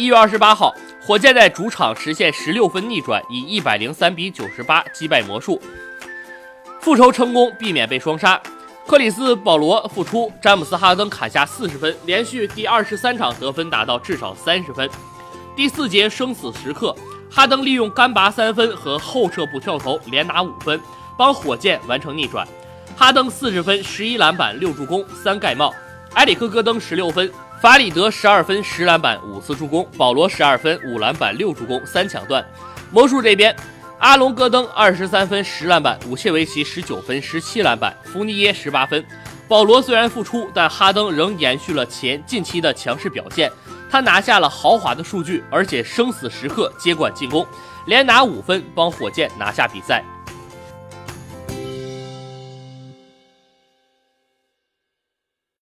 一月二十八号，火箭在主场实现十六分逆转，以一百零三比九十八击败魔术，复仇成功，避免被双杀。克里斯保罗复出，詹姆斯哈登砍下四十分，连续第二十三场得分达到至少三十分。第四节生死时刻，哈登利用干拔三分和后撤步跳投连拿五分，帮火箭完成逆转。哈登四十分、十一篮板、六助攻、三盖帽；埃里克戈登十六分。法里德十二分十篮板五次助攻，保罗十二分五篮板六助攻三抢断。魔术这边，阿隆戈登二十三分十篮板，武切维奇十九分十七篮板，福尼耶十八分。保罗虽然复出，但哈登仍延续了前近期的强势表现，他拿下了豪华的数据，而且生死时刻接管进攻，连拿五分帮火箭拿下比赛。